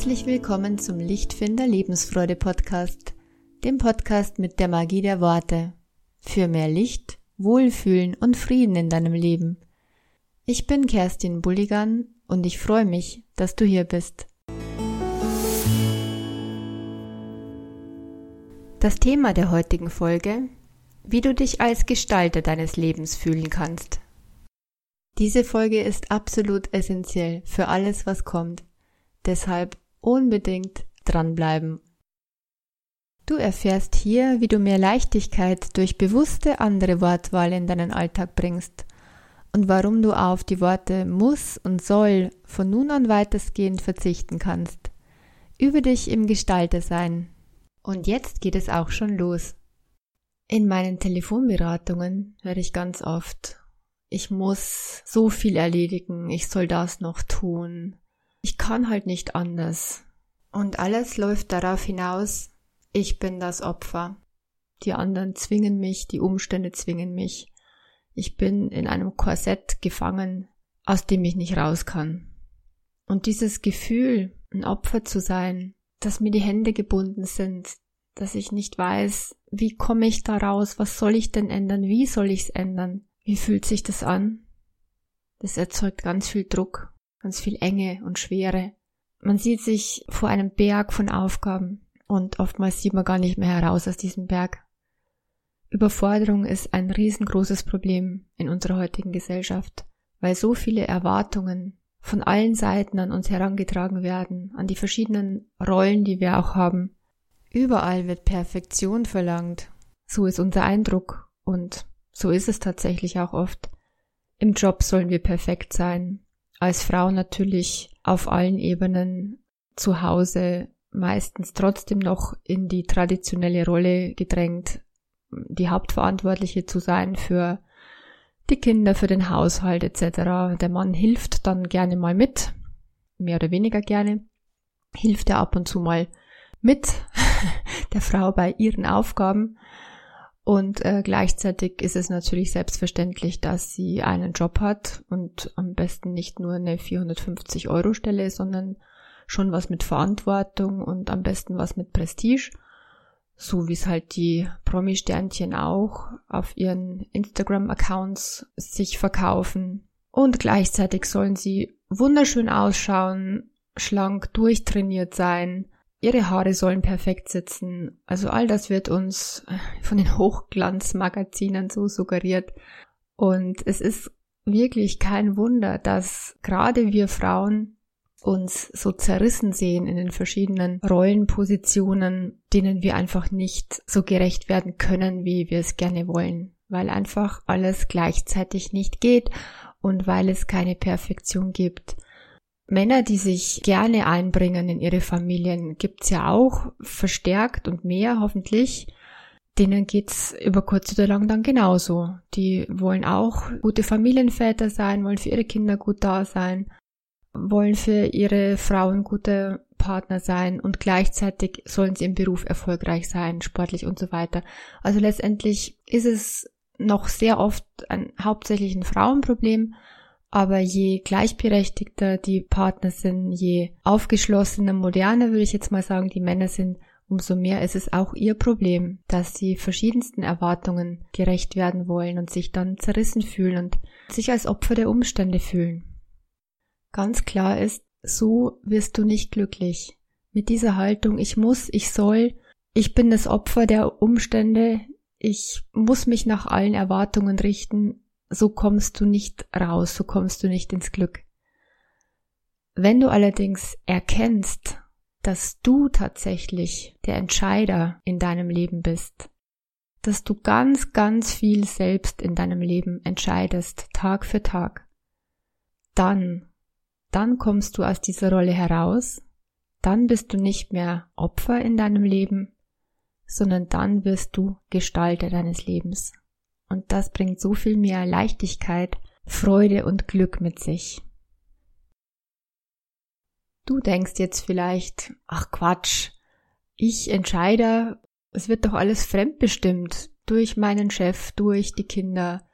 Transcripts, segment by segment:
Herzlich willkommen zum Lichtfinder Lebensfreude Podcast, dem Podcast mit der Magie der Worte. Für mehr Licht, Wohlfühlen und Frieden in deinem Leben. Ich bin Kerstin Bulligan und ich freue mich, dass du hier bist. Das Thema der heutigen Folge, wie du dich als Gestalter deines Lebens fühlen kannst. Diese Folge ist absolut essentiell für alles, was kommt. Deshalb unbedingt dranbleiben. Du erfährst hier, wie du mehr Leichtigkeit durch bewusste andere Wortwahl in deinen Alltag bringst und warum du auf die Worte muss und soll von nun an weitestgehend verzichten kannst. Übe dich im Gestalter sein. Und jetzt geht es auch schon los. In meinen Telefonberatungen höre ich ganz oft, ich muss so viel erledigen, ich soll das noch tun, ich kann halt nicht anders. Und alles läuft darauf hinaus, ich bin das Opfer. Die anderen zwingen mich, die Umstände zwingen mich. Ich bin in einem Korsett gefangen, aus dem ich nicht raus kann. Und dieses Gefühl, ein Opfer zu sein, dass mir die Hände gebunden sind, dass ich nicht weiß, wie komme ich da raus, was soll ich denn ändern, wie soll ich es ändern, wie fühlt sich das an? Das erzeugt ganz viel Druck ganz viel Enge und Schwere. Man sieht sich vor einem Berg von Aufgaben und oftmals sieht man gar nicht mehr heraus aus diesem Berg. Überforderung ist ein riesengroßes Problem in unserer heutigen Gesellschaft, weil so viele Erwartungen von allen Seiten an uns herangetragen werden, an die verschiedenen Rollen, die wir auch haben. Überall wird Perfektion verlangt. So ist unser Eindruck und so ist es tatsächlich auch oft. Im Job sollen wir perfekt sein, als Frau natürlich auf allen Ebenen zu Hause meistens trotzdem noch in die traditionelle Rolle gedrängt, die Hauptverantwortliche zu sein für die Kinder, für den Haushalt etc. Der Mann hilft dann gerne mal mit, mehr oder weniger gerne, hilft er ab und zu mal mit der Frau bei ihren Aufgaben und äh, gleichzeitig ist es natürlich selbstverständlich, dass sie einen Job hat und am besten nicht nur eine 450 Euro Stelle, sondern schon was mit Verantwortung und am besten was mit Prestige. So wie es halt die Promi-Sternchen auch auf ihren Instagram-Accounts sich verkaufen. Und gleichzeitig sollen sie wunderschön ausschauen, schlank durchtrainiert sein, Ihre Haare sollen perfekt sitzen. Also all das wird uns von den Hochglanzmagazinen so suggeriert. Und es ist wirklich kein Wunder, dass gerade wir Frauen uns so zerrissen sehen in den verschiedenen Rollenpositionen, denen wir einfach nicht so gerecht werden können, wie wir es gerne wollen, weil einfach alles gleichzeitig nicht geht und weil es keine Perfektion gibt. Männer, die sich gerne einbringen in ihre Familien, gibt's ja auch verstärkt und mehr hoffentlich. Denen geht's über kurz oder lang dann genauso. Die wollen auch gute Familienväter sein, wollen für ihre Kinder gut da sein, wollen für ihre Frauen gute Partner sein und gleichzeitig sollen sie im Beruf erfolgreich sein, sportlich und so weiter. Also letztendlich ist es noch sehr oft ein hauptsächlich ein Frauenproblem, aber je gleichberechtigter die Partner sind, je aufgeschlossener, moderner würde ich jetzt mal sagen, die Männer sind, umso mehr ist es auch ihr Problem, dass sie verschiedensten Erwartungen gerecht werden wollen und sich dann zerrissen fühlen und sich als Opfer der Umstände fühlen. Ganz klar ist, so wirst du nicht glücklich. Mit dieser Haltung, ich muss, ich soll, ich bin das Opfer der Umstände, ich muss mich nach allen Erwartungen richten, so kommst du nicht raus, so kommst du nicht ins Glück. Wenn du allerdings erkennst, dass du tatsächlich der Entscheider in deinem Leben bist, dass du ganz, ganz viel selbst in deinem Leben entscheidest, Tag für Tag, dann, dann kommst du aus dieser Rolle heraus, dann bist du nicht mehr Opfer in deinem Leben, sondern dann wirst du Gestalter deines Lebens. Und das bringt so viel mehr Leichtigkeit, Freude und Glück mit sich. Du denkst jetzt vielleicht, ach Quatsch, ich entscheide, es wird doch alles fremdbestimmt durch meinen Chef, durch die Kinder,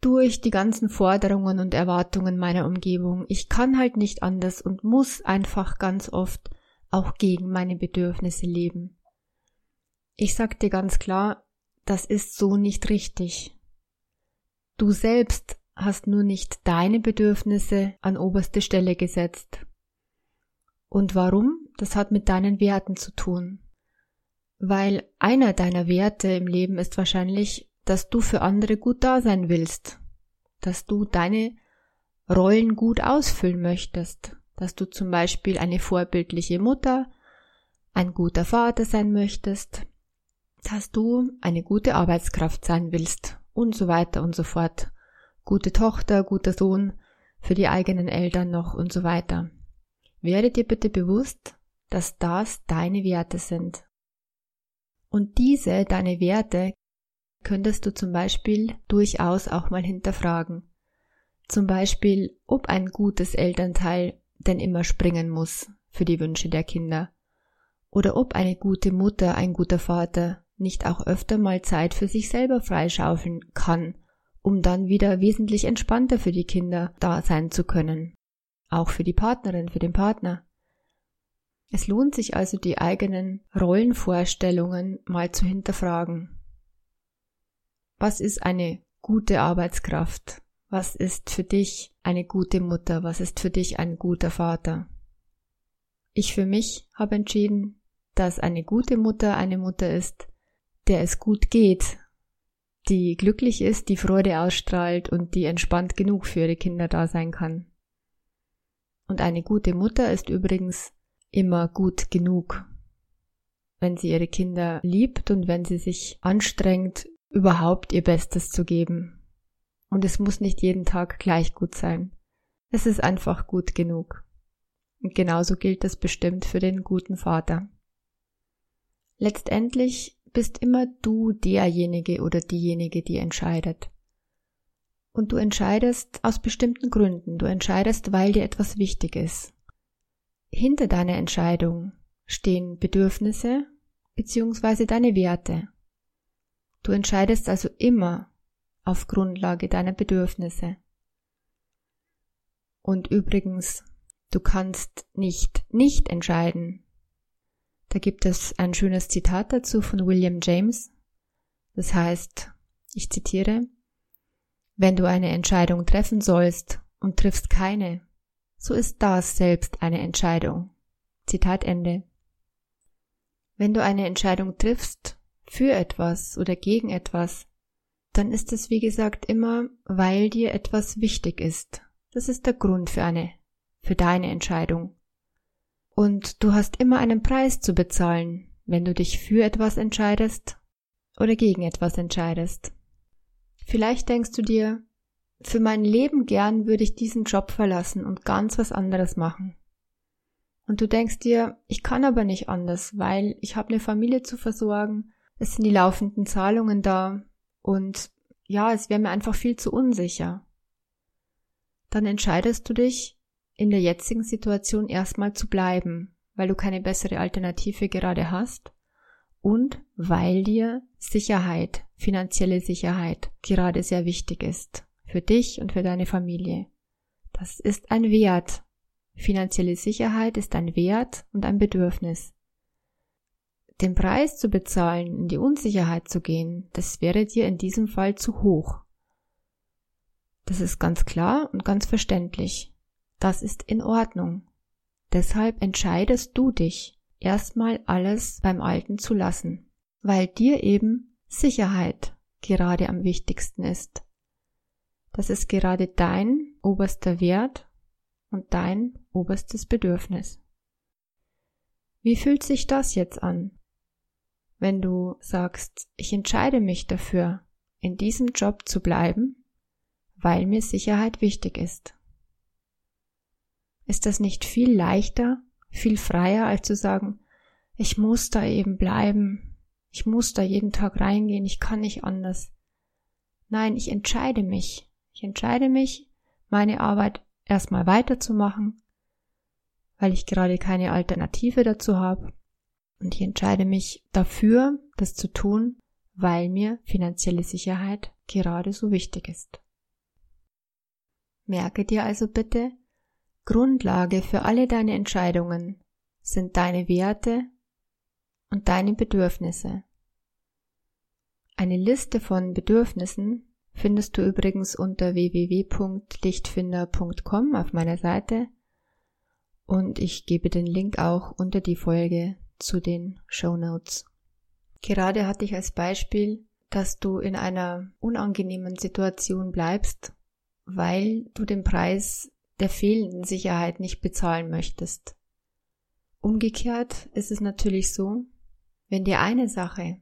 durch die ganzen Forderungen und Erwartungen meiner Umgebung. Ich kann halt nicht anders und muss einfach ganz oft auch gegen meine Bedürfnisse leben. Ich sag dir ganz klar, das ist so nicht richtig. Du selbst hast nur nicht deine Bedürfnisse an oberste Stelle gesetzt. Und warum? Das hat mit deinen Werten zu tun. Weil einer deiner Werte im Leben ist wahrscheinlich, dass du für andere gut da sein willst, dass du deine Rollen gut ausfüllen möchtest, dass du zum Beispiel eine vorbildliche Mutter, ein guter Vater sein möchtest, dass du eine gute Arbeitskraft sein willst und so weiter und so fort. Gute Tochter, guter Sohn, für die eigenen Eltern noch und so weiter. Werde dir bitte bewusst, dass das deine Werte sind. Und diese, deine Werte, könntest du zum Beispiel durchaus auch mal hinterfragen. Zum Beispiel, ob ein gutes Elternteil denn immer springen muss für die Wünsche der Kinder. Oder ob eine gute Mutter, ein guter Vater nicht auch öfter mal Zeit für sich selber freischaufeln kann, um dann wieder wesentlich entspannter für die Kinder da sein zu können. Auch für die Partnerin, für den Partner. Es lohnt sich also, die eigenen Rollenvorstellungen mal zu hinterfragen. Was ist eine gute Arbeitskraft? Was ist für dich eine gute Mutter? Was ist für dich ein guter Vater? Ich für mich habe entschieden, dass eine gute Mutter eine Mutter ist, der es gut geht, die glücklich ist, die Freude ausstrahlt und die entspannt genug für ihre Kinder da sein kann. Und eine gute Mutter ist übrigens immer gut genug, wenn sie ihre Kinder liebt und wenn sie sich anstrengt, überhaupt ihr Bestes zu geben. Und es muss nicht jeden Tag gleich gut sein. Es ist einfach gut genug. Und genauso gilt das bestimmt für den guten Vater. Letztendlich bist immer du derjenige oder diejenige, die entscheidet. Und du entscheidest aus bestimmten Gründen. Du entscheidest, weil dir etwas wichtig ist. Hinter deiner Entscheidung stehen Bedürfnisse bzw. deine Werte. Du entscheidest also immer auf Grundlage deiner Bedürfnisse. Und übrigens, du kannst nicht nicht entscheiden, da gibt es ein schönes Zitat dazu von William James. Das heißt, ich zitiere, wenn du eine Entscheidung treffen sollst und triffst keine, so ist das selbst eine Entscheidung. Zitat Ende. Wenn du eine Entscheidung triffst für etwas oder gegen etwas, dann ist es wie gesagt immer, weil dir etwas wichtig ist. Das ist der Grund für eine, für deine Entscheidung. Und du hast immer einen Preis zu bezahlen, wenn du dich für etwas entscheidest oder gegen etwas entscheidest. Vielleicht denkst du dir, für mein Leben gern würde ich diesen Job verlassen und ganz was anderes machen. Und du denkst dir, ich kann aber nicht anders, weil ich habe eine Familie zu versorgen, es sind die laufenden Zahlungen da und ja, es wäre mir einfach viel zu unsicher. Dann entscheidest du dich, in der jetzigen Situation erstmal zu bleiben, weil du keine bessere Alternative gerade hast und weil dir Sicherheit, finanzielle Sicherheit gerade sehr wichtig ist. Für dich und für deine Familie. Das ist ein Wert. Finanzielle Sicherheit ist ein Wert und ein Bedürfnis. Den Preis zu bezahlen, in die Unsicherheit zu gehen, das wäre dir in diesem Fall zu hoch. Das ist ganz klar und ganz verständlich. Das ist in Ordnung. Deshalb entscheidest du dich, erstmal alles beim Alten zu lassen, weil dir eben Sicherheit gerade am wichtigsten ist. Das ist gerade dein oberster Wert und dein oberstes Bedürfnis. Wie fühlt sich das jetzt an? Wenn du sagst, ich entscheide mich dafür, in diesem Job zu bleiben, weil mir Sicherheit wichtig ist. Ist das nicht viel leichter, viel freier, als zu sagen, ich muss da eben bleiben, ich muss da jeden Tag reingehen, ich kann nicht anders. Nein, ich entscheide mich. Ich entscheide mich, meine Arbeit erstmal weiterzumachen, weil ich gerade keine Alternative dazu habe. Und ich entscheide mich dafür, das zu tun, weil mir finanzielle Sicherheit gerade so wichtig ist. Merke dir also bitte, Grundlage für alle deine Entscheidungen sind deine Werte und deine Bedürfnisse. Eine Liste von Bedürfnissen findest du übrigens unter www.lichtfinder.com auf meiner Seite und ich gebe den Link auch unter die Folge zu den Show Notes. Gerade hatte ich als Beispiel, dass du in einer unangenehmen Situation bleibst, weil du den Preis der fehlenden Sicherheit nicht bezahlen möchtest. Umgekehrt ist es natürlich so, wenn dir eine Sache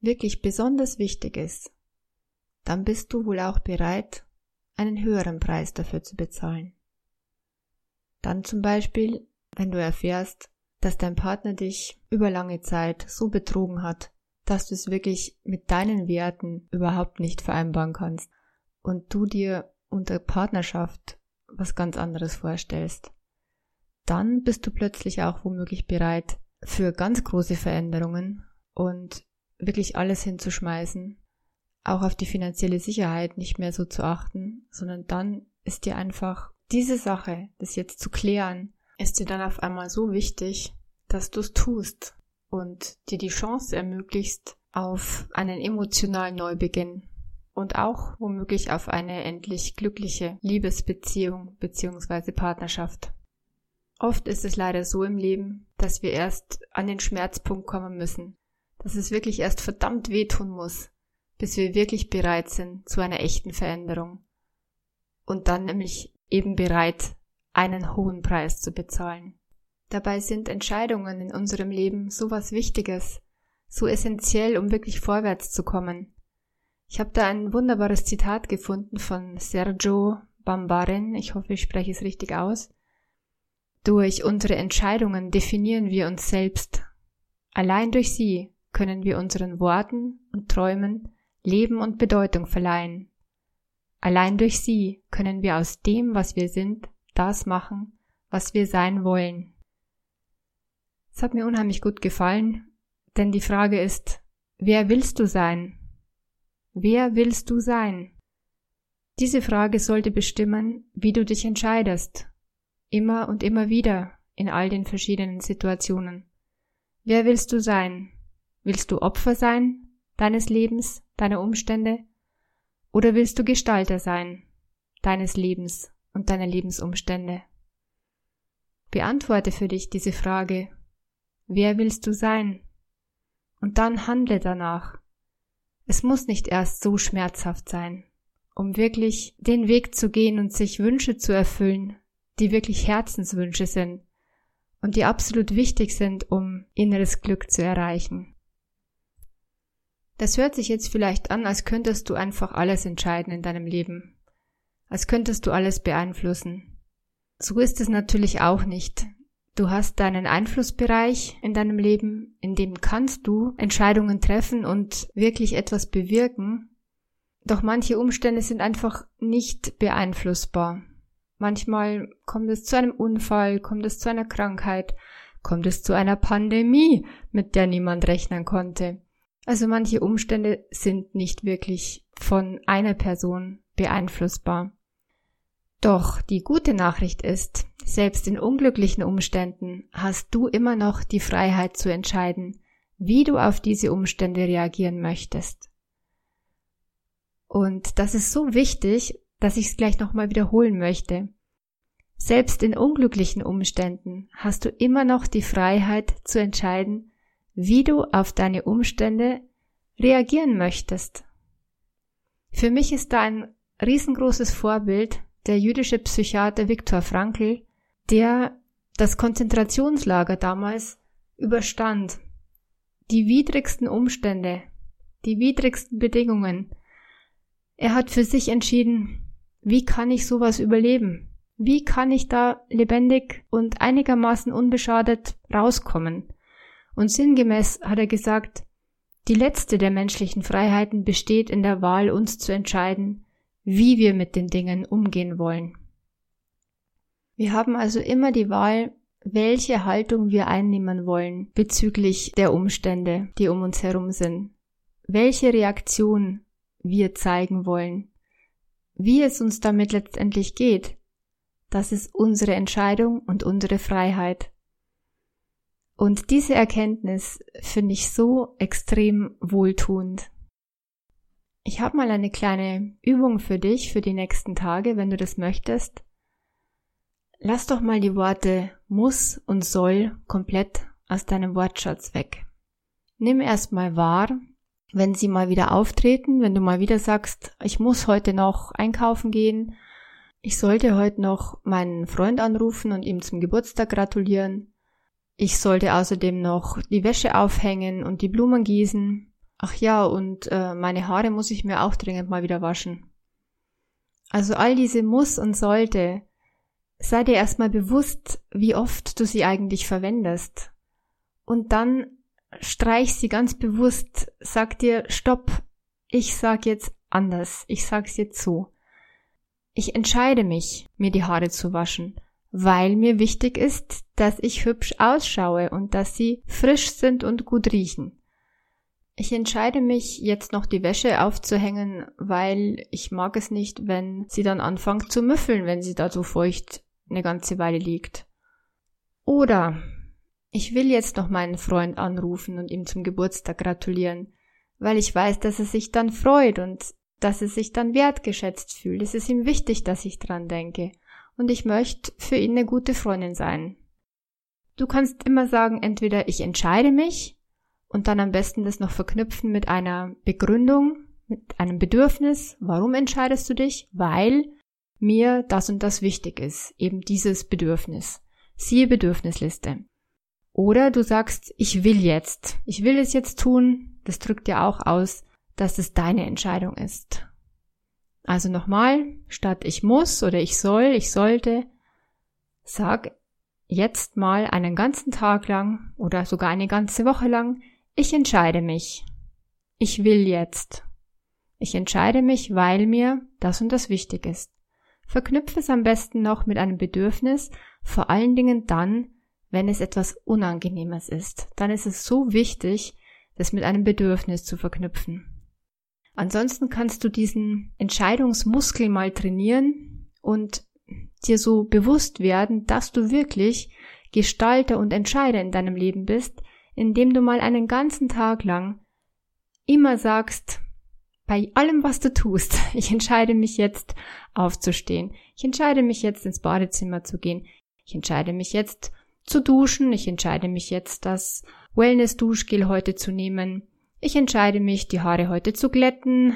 wirklich besonders wichtig ist, dann bist du wohl auch bereit, einen höheren Preis dafür zu bezahlen. Dann zum Beispiel, wenn du erfährst, dass dein Partner dich über lange Zeit so betrogen hat, dass du es wirklich mit deinen Werten überhaupt nicht vereinbaren kannst und du dir unter Partnerschaft was ganz anderes vorstellst. Dann bist du plötzlich auch womöglich bereit für ganz große Veränderungen und wirklich alles hinzuschmeißen, auch auf die finanzielle Sicherheit nicht mehr so zu achten, sondern dann ist dir einfach diese Sache, das jetzt zu klären, ist dir dann auf einmal so wichtig, dass du es tust und dir die Chance ermöglicht auf einen emotionalen Neubeginn und auch womöglich auf eine endlich glückliche Liebesbeziehung bzw. Partnerschaft. Oft ist es leider so im Leben, dass wir erst an den Schmerzpunkt kommen müssen, dass es wirklich erst verdammt wehtun muss, bis wir wirklich bereit sind zu einer echten Veränderung. Und dann nämlich eben bereit, einen hohen Preis zu bezahlen. Dabei sind Entscheidungen in unserem Leben so was Wichtiges, so essentiell, um wirklich vorwärts zu kommen. Ich habe da ein wunderbares Zitat gefunden von Sergio Bambarin, ich hoffe, ich spreche es richtig aus. Durch unsere Entscheidungen definieren wir uns selbst. Allein durch sie können wir unseren Worten und Träumen Leben und Bedeutung verleihen. Allein durch sie können wir aus dem, was wir sind, das machen, was wir sein wollen. Es hat mir unheimlich gut gefallen, denn die Frage ist, wer willst du sein? Wer willst du sein? Diese Frage sollte bestimmen, wie du dich entscheidest. Immer und immer wieder in all den verschiedenen Situationen. Wer willst du sein? Willst du Opfer sein deines Lebens, deiner Umstände? Oder willst du Gestalter sein deines Lebens und deiner Lebensumstände? Beantworte für dich diese Frage. Wer willst du sein? Und dann handle danach. Es muss nicht erst so schmerzhaft sein, um wirklich den Weg zu gehen und sich Wünsche zu erfüllen, die wirklich Herzenswünsche sind und die absolut wichtig sind, um inneres Glück zu erreichen. Das hört sich jetzt vielleicht an, als könntest du einfach alles entscheiden in deinem Leben, als könntest du alles beeinflussen. So ist es natürlich auch nicht. Du hast deinen Einflussbereich in deinem Leben, in dem kannst du Entscheidungen treffen und wirklich etwas bewirken. Doch manche Umstände sind einfach nicht beeinflussbar. Manchmal kommt es zu einem Unfall, kommt es zu einer Krankheit, kommt es zu einer Pandemie, mit der niemand rechnen konnte. Also manche Umstände sind nicht wirklich von einer Person beeinflussbar. Doch die gute Nachricht ist, selbst in unglücklichen Umständen hast du immer noch die Freiheit zu entscheiden, wie du auf diese Umstände reagieren möchtest. Und das ist so wichtig, dass ich es gleich nochmal wiederholen möchte. Selbst in unglücklichen Umständen hast du immer noch die Freiheit zu entscheiden, wie du auf deine Umstände reagieren möchtest. Für mich ist da ein riesengroßes Vorbild der jüdische Psychiater Viktor Frankl, der das Konzentrationslager damals überstand. Die widrigsten Umstände, die widrigsten Bedingungen. Er hat für sich entschieden, wie kann ich sowas überleben? Wie kann ich da lebendig und einigermaßen unbeschadet rauskommen? Und sinngemäß hat er gesagt, die letzte der menschlichen Freiheiten besteht in der Wahl, uns zu entscheiden, wie wir mit den Dingen umgehen wollen. Wir haben also immer die Wahl, welche Haltung wir einnehmen wollen bezüglich der Umstände, die um uns herum sind, welche Reaktion wir zeigen wollen, wie es uns damit letztendlich geht. Das ist unsere Entscheidung und unsere Freiheit. Und diese Erkenntnis finde ich so extrem wohltuend. Ich habe mal eine kleine Übung für dich für die nächsten Tage, wenn du das möchtest. Lass doch mal die Worte muss und soll komplett aus deinem Wortschatz weg. Nimm erstmal wahr, wenn sie mal wieder auftreten, wenn du mal wieder sagst, ich muss heute noch einkaufen gehen, ich sollte heute noch meinen Freund anrufen und ihm zum Geburtstag gratulieren, ich sollte außerdem noch die Wäsche aufhängen und die Blumen gießen. Ach ja, und äh, meine Haare muss ich mir auch dringend mal wieder waschen. Also all diese muss und sollte, sei dir erstmal bewusst, wie oft du sie eigentlich verwendest. Und dann streich sie ganz bewusst, sag dir, stopp, ich sag jetzt anders, ich sag's jetzt so. Ich entscheide mich, mir die Haare zu waschen weil mir wichtig ist, dass ich hübsch ausschaue und dass sie frisch sind und gut riechen. Ich entscheide mich, jetzt noch die Wäsche aufzuhängen, weil ich mag es nicht, wenn sie dann anfängt zu müffeln, wenn sie da so feucht eine ganze Weile liegt. Oder ich will jetzt noch meinen Freund anrufen und ihm zum Geburtstag gratulieren, weil ich weiß, dass er sich dann freut und dass er sich dann wertgeschätzt fühlt. Es ist ihm wichtig, dass ich dran denke und ich möchte für ihn eine gute Freundin sein. Du kannst immer sagen, entweder ich entscheide mich und dann am besten das noch verknüpfen mit einer Begründung, mit einem Bedürfnis. Warum entscheidest du dich? Weil mir das und das wichtig ist, eben dieses Bedürfnis. Siehe Bedürfnisliste. Oder du sagst, ich will jetzt, ich will es jetzt tun. Das drückt ja auch aus, dass es deine Entscheidung ist. Also nochmal, statt ich muss oder ich soll, ich sollte, sag jetzt mal einen ganzen Tag lang oder sogar eine ganze Woche lang, ich entscheide mich. Ich will jetzt. Ich entscheide mich, weil mir das und das wichtig ist. Verknüpfe es am besten noch mit einem Bedürfnis, vor allen Dingen dann, wenn es etwas Unangenehmes ist. Dann ist es so wichtig, das mit einem Bedürfnis zu verknüpfen. Ansonsten kannst du diesen Entscheidungsmuskel mal trainieren und dir so bewusst werden, dass du wirklich Gestalter und Entscheider in deinem Leben bist, indem du mal einen ganzen Tag lang immer sagst, bei allem, was du tust, ich entscheide mich jetzt aufzustehen. Ich entscheide mich jetzt ins Badezimmer zu gehen. Ich entscheide mich jetzt zu duschen. Ich entscheide mich jetzt, das Wellness-Duschgel heute zu nehmen. Ich entscheide mich, die Haare heute zu glätten.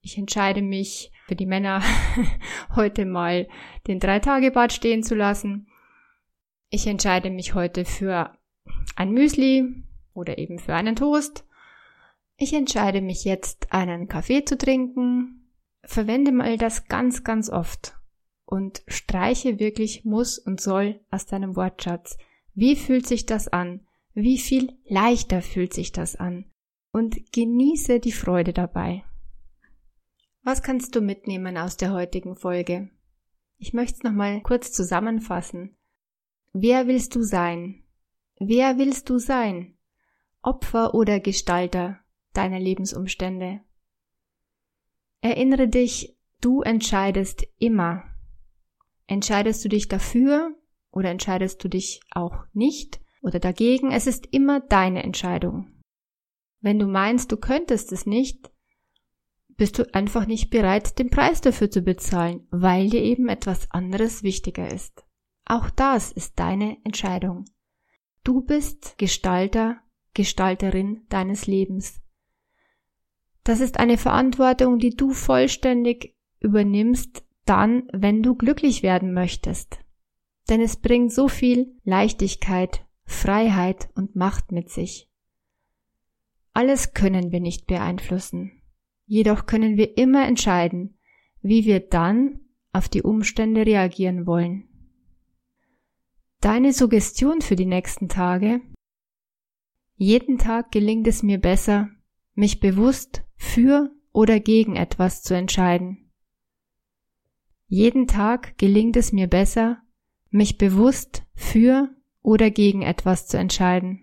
Ich entscheide mich, für die Männer heute mal den Drei-Tage-Bad stehen zu lassen. Ich entscheide mich heute für ein Müsli oder eben für einen Toast. Ich entscheide mich jetzt, einen Kaffee zu trinken. Verwende mal das ganz, ganz oft und streiche wirklich muss und soll aus deinem Wortschatz. Wie fühlt sich das an? Wie viel leichter fühlt sich das an? und genieße die Freude dabei. Was kannst du mitnehmen aus der heutigen Folge? Ich möchte es nochmal kurz zusammenfassen. Wer willst du sein? Wer willst du sein? Opfer oder Gestalter deiner Lebensumstände? Erinnere dich, du entscheidest immer. Entscheidest du dich dafür oder entscheidest du dich auch nicht oder dagegen? Es ist immer deine Entscheidung. Wenn du meinst, du könntest es nicht, bist du einfach nicht bereit, den Preis dafür zu bezahlen, weil dir eben etwas anderes wichtiger ist. Auch das ist deine Entscheidung. Du bist Gestalter, Gestalterin deines Lebens. Das ist eine Verantwortung, die du vollständig übernimmst, dann, wenn du glücklich werden möchtest. Denn es bringt so viel Leichtigkeit, Freiheit und Macht mit sich. Alles können wir nicht beeinflussen. Jedoch können wir immer entscheiden, wie wir dann auf die Umstände reagieren wollen. Deine Suggestion für die nächsten Tage? Jeden Tag gelingt es mir besser, mich bewusst für oder gegen etwas zu entscheiden. Jeden Tag gelingt es mir besser, mich bewusst für oder gegen etwas zu entscheiden.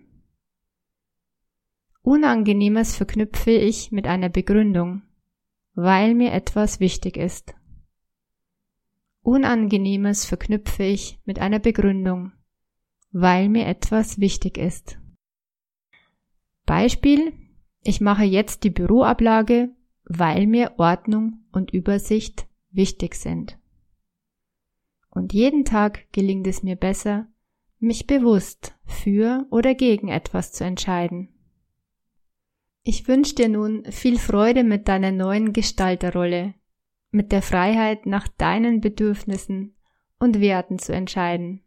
Unangenehmes verknüpfe ich mit einer Begründung, weil mir etwas wichtig ist. Unangenehmes verknüpfe ich mit einer Begründung, weil mir etwas wichtig ist. Beispiel, ich mache jetzt die Büroablage, weil mir Ordnung und Übersicht wichtig sind. Und jeden Tag gelingt es mir besser, mich bewusst für oder gegen etwas zu entscheiden. Ich wünsche dir nun viel Freude mit deiner neuen Gestalterrolle, mit der Freiheit nach deinen Bedürfnissen und Werten zu entscheiden.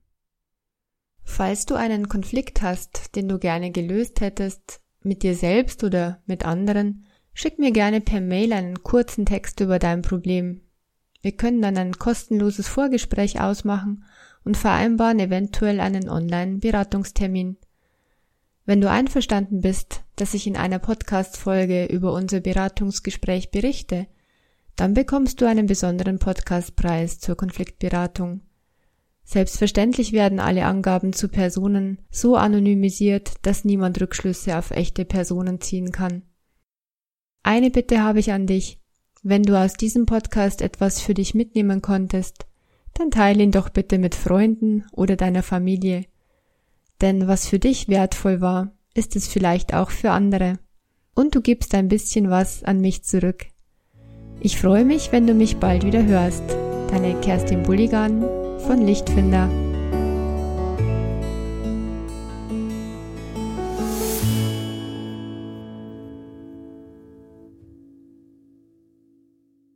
Falls du einen Konflikt hast, den du gerne gelöst hättest, mit dir selbst oder mit anderen, schick mir gerne per Mail einen kurzen Text über dein Problem. Wir können dann ein kostenloses Vorgespräch ausmachen und vereinbaren eventuell einen Online-Beratungstermin. Wenn du einverstanden bist, dass ich in einer Podcast-Folge über unser Beratungsgespräch berichte, dann bekommst du einen besonderen Podcastpreis zur Konfliktberatung. Selbstverständlich werden alle Angaben zu Personen so anonymisiert, dass niemand Rückschlüsse auf echte Personen ziehen kann. Eine Bitte habe ich an dich. Wenn du aus diesem Podcast etwas für dich mitnehmen konntest, dann teile ihn doch bitte mit Freunden oder deiner Familie. Denn was für dich wertvoll war, ist es vielleicht auch für andere. Und du gibst ein bisschen was an mich zurück. Ich freue mich, wenn du mich bald wieder hörst. Deine Kerstin Bulligan von Lichtfinder.